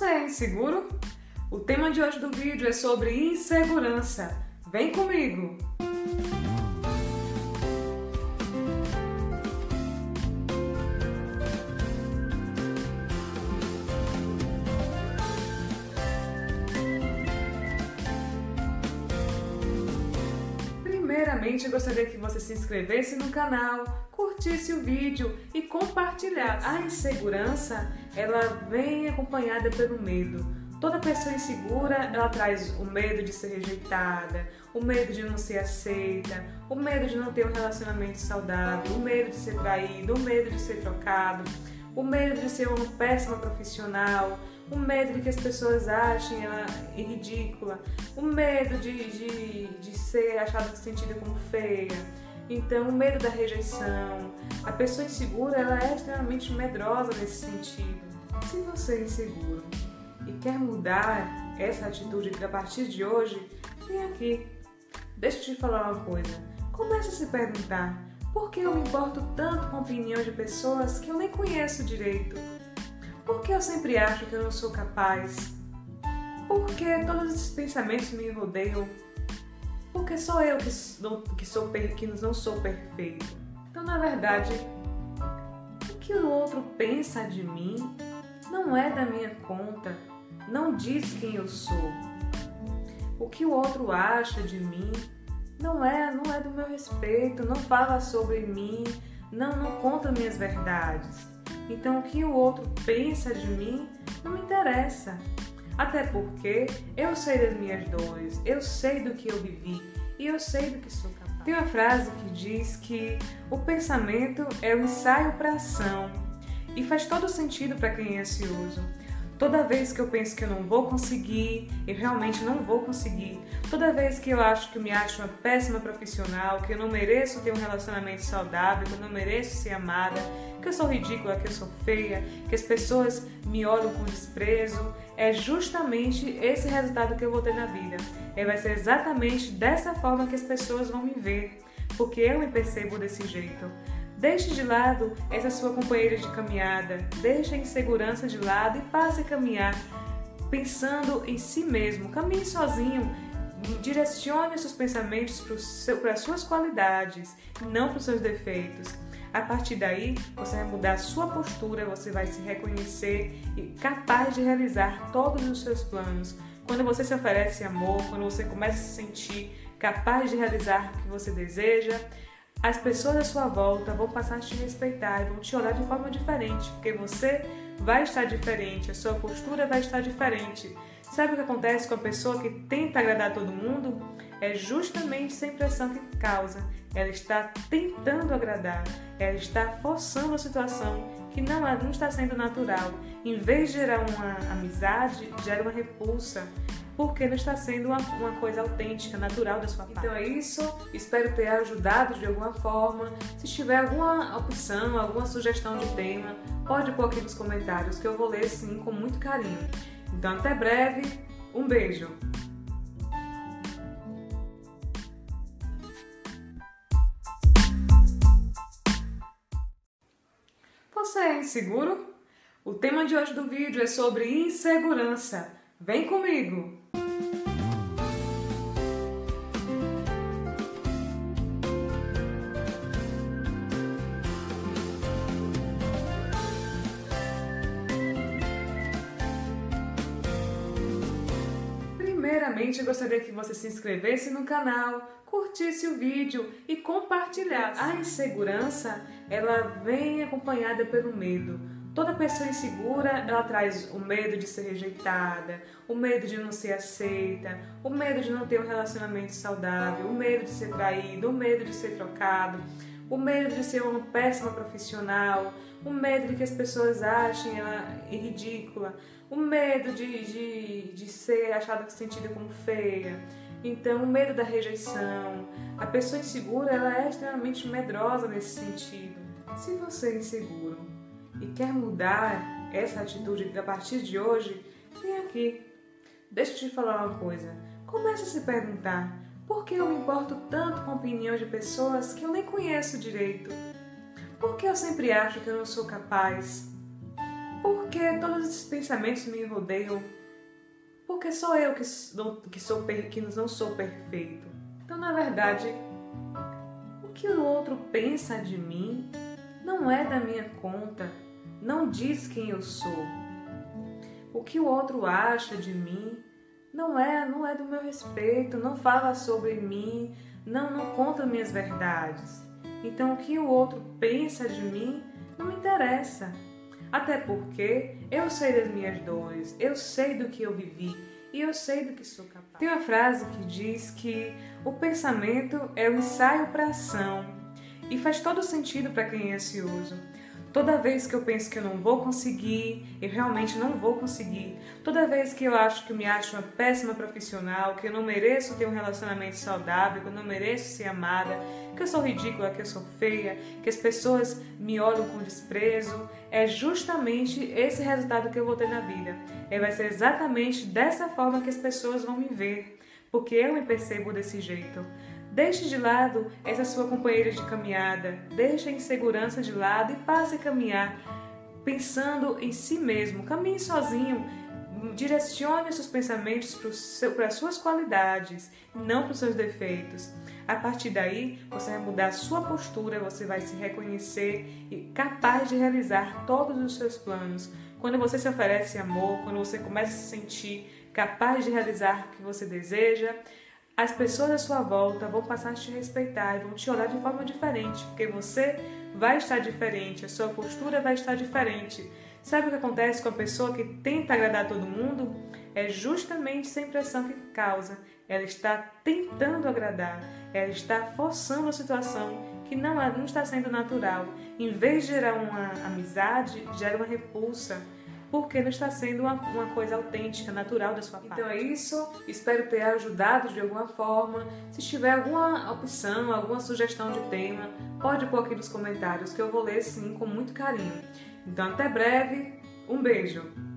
Você é inseguro? O tema de hoje do vídeo é sobre insegurança. Vem comigo! Primeiramente, eu gostaria que você se inscrevesse no canal, curtisse o vídeo e compartilhasse. A insegurança, ela vem acompanhada pelo medo. Toda pessoa insegura, ela traz o medo de ser rejeitada, o medo de não ser aceita, o medo de não ter um relacionamento saudável, o medo de ser traído, o medo de ser trocado, o medo de ser uma péssima profissional, o medo de que as pessoas achem ela ridícula, o medo de, de, de ser achada sentida como feia. Então, o medo da rejeição. A pessoa insegura ela é extremamente medrosa nesse sentido. Se você é inseguro e quer mudar essa atitude a partir de hoje, vem aqui. Deixa eu te falar uma coisa. Comece a se perguntar por que eu me importo tanto com a opinião de pessoas que eu nem conheço direito? Por que eu sempre acho que eu não sou capaz? Por que todos esses pensamentos me rodeiam? Porque sou eu que, não, que, sou, que não sou perfeito. Então, na verdade, o que o outro pensa de mim não é da minha conta, não diz quem eu sou. O que o outro acha de mim não é, não é do meu respeito, não fala sobre mim, não, não conta minhas verdades. Então, o que o outro pensa de mim não me interessa. Até porque eu sei das minhas dores, eu sei do que eu vivi e eu sei do que sou capaz. Tem uma frase que diz que o pensamento é o ensaio para ação e faz todo sentido para quem é ansioso. Toda vez que eu penso que eu não vou conseguir, e realmente não vou conseguir, toda vez que eu acho que eu me acho uma péssima profissional, que eu não mereço ter um relacionamento saudável, que eu não mereço ser amada, que eu sou ridícula, que eu sou feia, que as pessoas me olham com desprezo, é justamente esse resultado que eu vou ter na vida. E vai ser exatamente dessa forma que as pessoas vão me ver, porque eu me percebo desse jeito. Deixe de lado essa sua companheira de caminhada, deixe a insegurança de lado e passe a caminhar pensando em si mesmo. Caminhe sozinho, direcione seus pensamentos para as suas qualidades, não para os seus defeitos. A partir daí, você vai mudar a sua postura, você vai se reconhecer e capaz de realizar todos os seus planos. Quando você se oferece amor, quando você começa a se sentir capaz de realizar o que você deseja, as pessoas à sua volta vão passar a te respeitar e vão te olhar de forma diferente, porque você vai estar diferente, a sua postura vai estar diferente. Sabe o que acontece com a pessoa que tenta agradar todo mundo? É justamente essa impressão que causa. Ela está tentando agradar, ela está forçando a situação que não, não está sendo natural. Em vez de gerar uma amizade, gera uma repulsa porque não está sendo uma, uma coisa autêntica, natural da sua parte. Então é isso, espero ter ajudado de alguma forma. Se tiver alguma opção, alguma sugestão de tema, pode pôr aqui nos comentários que eu vou ler sim com muito carinho. Então até breve, um beijo! Você é inseguro? O tema de hoje do vídeo é sobre insegurança. Vem comigo! Primeiramente, gostaria que você se inscrevesse no canal, curtisse o vídeo e compartilhasse. A insegurança, ela vem acompanhada pelo medo. Toda pessoa insegura, ela traz o medo de ser rejeitada, o medo de não ser aceita, o medo de não ter um relacionamento saudável, o medo de ser traído, o medo de ser trocado, o medo de ser uma péssima profissional, o medo de que as pessoas achem ela ridícula, o medo de, de ser achada sentida como feia. Então, o medo da rejeição. A pessoa insegura, ela é extremamente medrosa nesse sentido. Se você é inseguro, e quer mudar essa atitude a partir de hoje, vem aqui. Deixa eu te falar uma coisa. Comece a se perguntar por que eu me importo tanto com a opinião de pessoas que eu nem conheço direito? Por que eu sempre acho que eu não sou capaz? Por que todos esses pensamentos me rodeiam? Porque sou eu que, que, sou, que não sou perfeito. Então, na verdade, o que o outro pensa de mim não é da minha conta, não diz quem eu sou. O que o outro acha de mim não é, não é do meu respeito, não fala sobre mim, não, não conta minhas verdades. Então o que o outro pensa de mim não me interessa. Até porque eu sei das minhas dores, eu sei do que eu vivi e eu sei do que sou capaz. Tem uma frase que diz que o pensamento é o ensaio para ação e faz todo sentido para quem é ansioso. Toda vez que eu penso que eu não vou conseguir, eu realmente não vou conseguir. Toda vez que eu acho que eu me acho uma péssima profissional, que eu não mereço ter um relacionamento saudável, que eu não mereço ser amada, que eu sou ridícula, que eu sou feia, que as pessoas me olham com desprezo, é justamente esse resultado que eu vou ter na vida. E vai ser exatamente dessa forma que as pessoas vão me ver, porque eu me percebo desse jeito. Deixe de lado essa sua companheira de caminhada, deixe a insegurança de lado e passe a caminhar pensando em si mesmo. Caminhe sozinho, direcione seus pensamentos para as suas qualidades, não para os seus defeitos. A partir daí, você vai mudar a sua postura, você vai se reconhecer e capaz de realizar todos os seus planos. Quando você se oferece amor, quando você começa a se sentir capaz de realizar o que você deseja, as pessoas à sua volta vão passar a te respeitar e vão te olhar de forma diferente, porque você vai estar diferente, a sua postura vai estar diferente. Sabe o que acontece com a pessoa que tenta agradar todo mundo? É justamente essa impressão que causa. Ela está tentando agradar, ela está forçando a situação que não, é, não está sendo natural. Em vez de gerar uma amizade, gera uma repulsa porque não está sendo uma, uma coisa autêntica, natural da sua parte. Então é isso, espero ter ajudado de alguma forma. Se tiver alguma opção, alguma sugestão de tema, pode pôr aqui nos comentários que eu vou ler sim com muito carinho. Então até breve, um beijo!